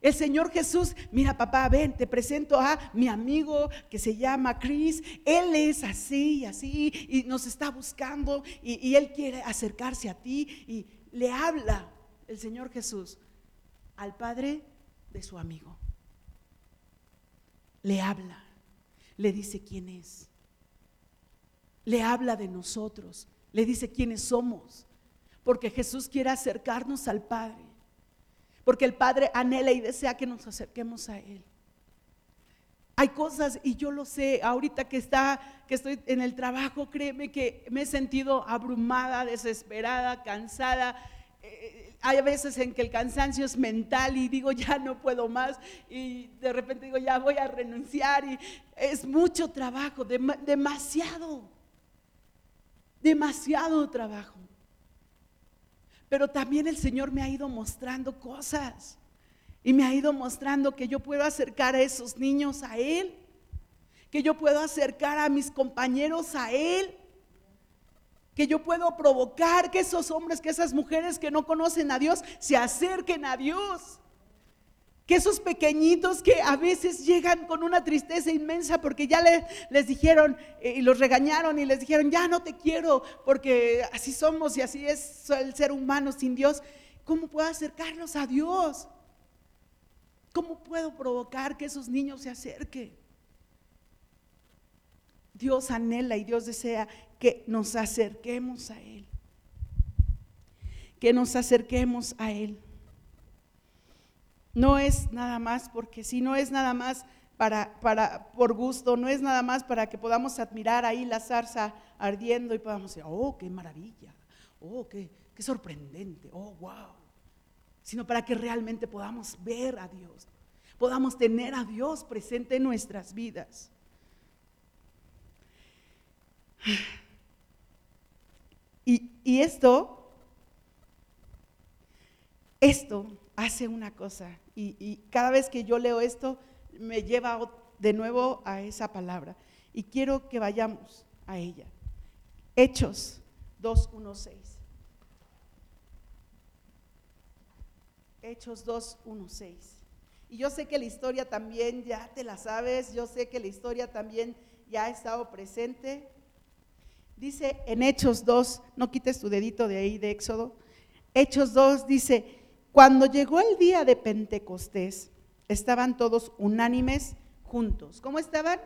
El Señor Jesús, mira papá, ven, te presento a mi amigo que se llama Chris. Él es así y así y nos está buscando y, y Él quiere acercarse a ti y le habla el Señor Jesús al padre de su amigo. Le habla, le dice quién es. Le habla de nosotros, le dice quiénes somos. Porque Jesús quiere acercarnos al Padre porque el Padre anhela y desea que nos acerquemos a Él. Hay cosas, y yo lo sé, ahorita que está, que estoy en el trabajo, créeme que me he sentido abrumada, desesperada, cansada. Eh, hay veces en que el cansancio es mental y digo, ya no puedo más, y de repente digo, ya voy a renunciar, y es mucho trabajo, demasiado, demasiado trabajo. Pero también el Señor me ha ido mostrando cosas. Y me ha ido mostrando que yo puedo acercar a esos niños a Él. Que yo puedo acercar a mis compañeros a Él. Que yo puedo provocar que esos hombres, que esas mujeres que no conocen a Dios, se acerquen a Dios que esos pequeñitos que a veces llegan con una tristeza inmensa porque ya les dijeron eh, y los regañaron y les dijeron, ya no te quiero porque así somos y así es el ser humano sin Dios, ¿cómo puedo acercarlos a Dios? ¿Cómo puedo provocar que esos niños se acerquen? Dios anhela y Dios desea que nos acerquemos a Él. Que nos acerquemos a Él. No es nada más porque si no es nada más para, para, por gusto, no es nada más para que podamos admirar ahí la zarza ardiendo y podamos decir, oh, qué maravilla, oh, qué, qué sorprendente, oh, wow. Sino para que realmente podamos ver a Dios, podamos tener a Dios presente en nuestras vidas. Y, y esto, esto hace una cosa. Y, cada vez que yo leo esto, me lleva de nuevo a esa palabra. Y quiero que vayamos a ella. Hechos 2.1.6. Hechos 2.1.6. Y yo sé que la historia también ya te la sabes, yo sé que la historia también ya ha estado presente. Dice en Hechos 2, no quites tu dedito de ahí de Éxodo. Hechos 2 dice, cuando llegó el día de Pentecostés, estaban todos unánimes juntos. ¿Cómo estaban?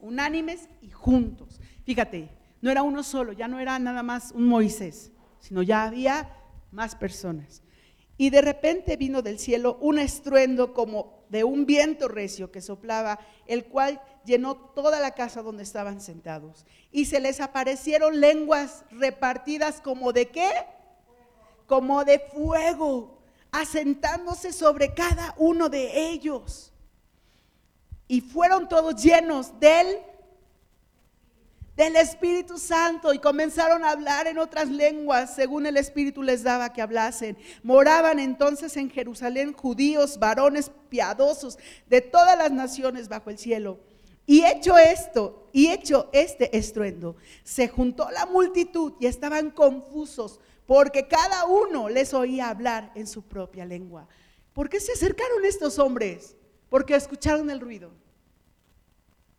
Unánimes, y juntos. Fíjate, no era uno solo, ya no era nada más un Moisés, sino ya había más personas. Y de repente vino del cielo un estruendo como de un viento recio que soplaba, el cual llenó toda la casa donde estaban sentados. Y se les aparecieron lenguas repartidas como de qué? Como de fuego, asentándose sobre cada uno de ellos. Y fueron todos llenos del del Espíritu Santo y comenzaron a hablar en otras lenguas según el Espíritu les daba que hablasen. Moraban entonces en Jerusalén judíos, varones piadosos de todas las naciones bajo el cielo. Y hecho esto, y hecho este estruendo, se juntó la multitud y estaban confusos porque cada uno les oía hablar en su propia lengua. ¿Por qué se acercaron estos hombres? Porque escucharon el ruido.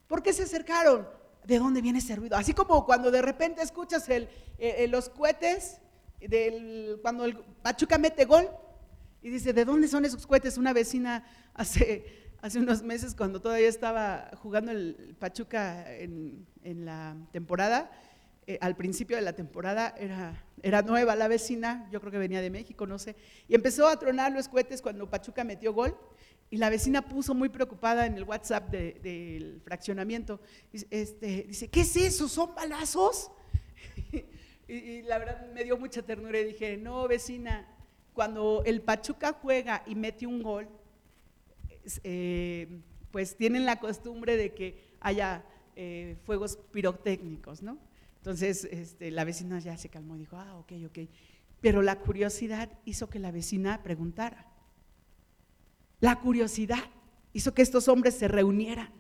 ¿Por qué se acercaron? ¿De dónde viene ese ruido? Así como cuando de repente escuchas eh, eh, los cohetes, del, cuando el Pachuca mete gol y dice, ¿de dónde son esos cohetes? Una vecina hace, hace unos meses, cuando todavía estaba jugando el Pachuca en la temporada, eh, al principio de la temporada era, era nueva la vecina, yo creo que venía de México, no sé, y empezó a tronar los cohetes cuando Pachuca metió gol. Y la vecina puso muy preocupada en el WhatsApp del fraccionamiento. Este, dice, ¿qué es eso? ¿Son balazos? y, la verdad me dio mucha ternura y dije, no, vecina, cuando el Pachuca juega y mete un gol, eh, pues tienen la costumbre de que haya eh, fuegos pirotécnicos, ¿no? Entonces este, la vecina ya se calmó y dijo, ah, ok, ok. Pero la curiosidad hizo que la vecina preguntara. La curiosidad hizo que estos hombres se reunieran.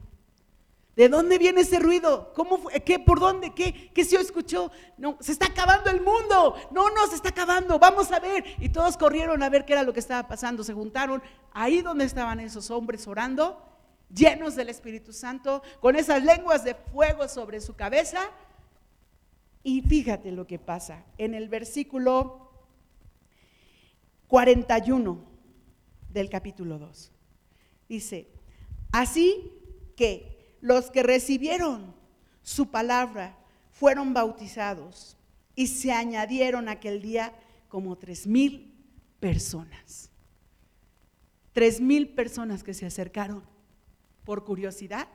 ¿De dónde viene ese ruido? ¿Cómo fue? ¿Qué? ¿Por dónde? ¿Qué? ¿Qué se escuchó? No, se está acabando el mundo. No, no, se está acabando. Vamos a ver. Y todos corrieron a ver qué era lo que estaba pasando. Se juntaron ahí donde estaban esos hombres orando, llenos del Espíritu Santo, con esas lenguas de fuego sobre su cabeza. Y fíjate lo que pasa. En el versículo 41 del capítulo 2. Dice, así que los que recibieron su palabra fueron bautizados y se añadieron aquel día como tres mil personas. Tres mil personas que se acercaron por curiosidad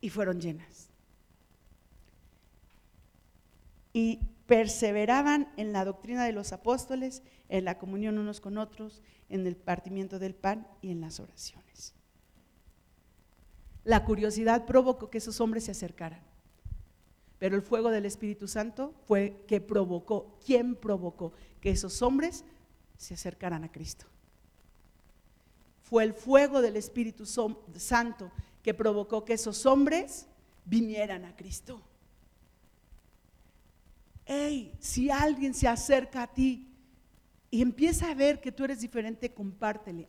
y fueron llenas. Y perseveraban en la doctrina de los apóstoles, en la comunión unos con otros, en el partimiento del pan y en las oraciones. La curiosidad provocó que esos hombres se acercaran. Pero el fuego del Espíritu Santo fue que provocó, ¿quién provocó que esos hombres se acercaran a Cristo? Fue el fuego del Espíritu Santo que provocó que esos hombres vinieran a Cristo. Hey, si alguien se acerca a ti y empieza a ver que tú eres diferente, compártele,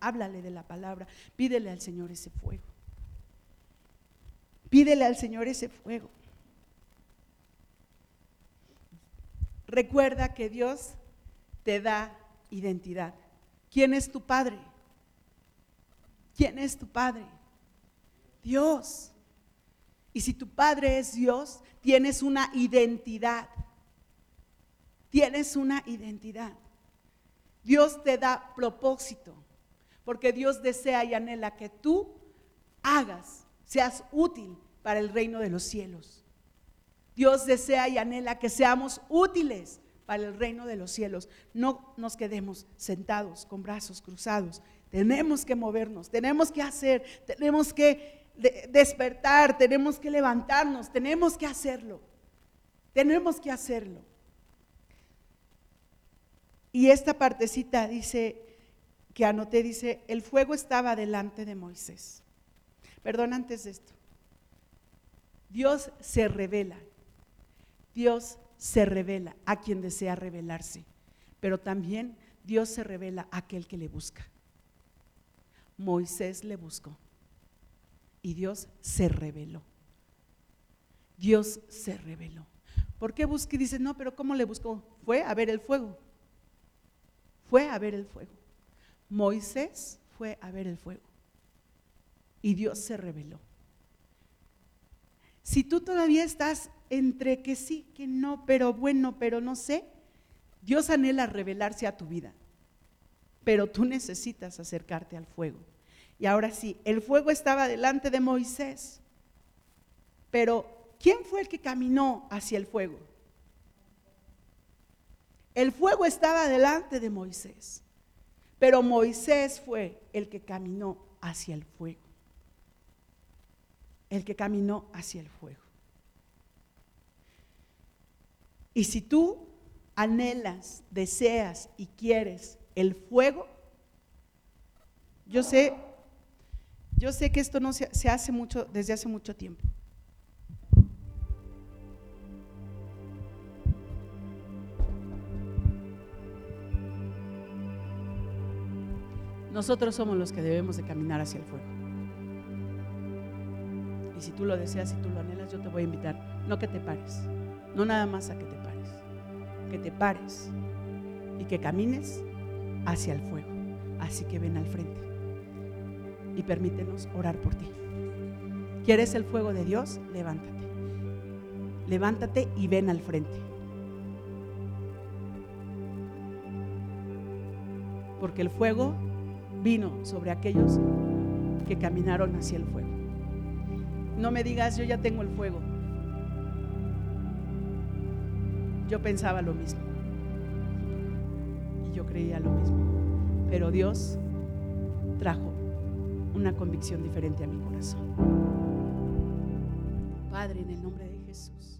háblale de la palabra, pídele al Señor ese fuego. Pídele al Señor ese fuego. Recuerda que Dios te da identidad. ¿Quién es tu Padre? ¿Quién es tu Padre? Dios. Y si tu Padre es Dios, tienes una identidad. Tienes una identidad. Dios te da propósito, porque Dios desea y anhela que tú hagas seas útil para el reino de los cielos. Dios desea y anhela que seamos útiles para el reino de los cielos. No nos quedemos sentados con brazos cruzados. Tenemos que movernos, tenemos que hacer, tenemos que despertar, tenemos que levantarnos, tenemos que hacerlo. Tenemos que hacerlo. Y esta partecita dice, que anoté, dice, el fuego estaba delante de Moisés. Perdón, antes de esto. Dios se revela. Dios se revela a quien desea revelarse. Pero también Dios se revela a aquel que le busca. Moisés le buscó. Y Dios se reveló. Dios se reveló. ¿Por qué busca? Y dice, no, pero ¿cómo le buscó? Fue a ver el fuego. Fue a ver el fuego. Moisés fue a ver el fuego y Dios se reveló. Si tú todavía estás entre que sí, que no, pero bueno, pero no sé, Dios anhela revelarse a tu vida, pero tú necesitas acercarte al fuego. Y ahora sí, el fuego estaba delante de Moisés, pero ¿quién fue el que caminó hacia el fuego? El fuego estaba delante de Moisés, pero Moisés fue el que caminó hacia el fuego el que caminó hacia el fuego. Y si tú anhelas, deseas y quieres el fuego, yo sé, yo sé que esto no se, hace mucho desde hace mucho tiempo. Nosotros somos los que debemos de caminar hacia el fuego. Y si tú lo deseas, y tú lo anhelas, yo te voy a invitar. No que te pares, no nada más a que te pares, que te pares y que camines hacia el fuego. Así que ven al frente y permítenos orar por ti. ¿Quieres el fuego de Dios? Levántate. Levántate y ven al frente. Porque el fuego vino sobre aquellos que caminaron hacia el fuego. No me digas, yo ya tengo el fuego. Yo pensaba lo mismo. Y yo creía lo mismo. Pero Dios trajo una convicción diferente a mi corazón. Padre, en el nombre de Jesús.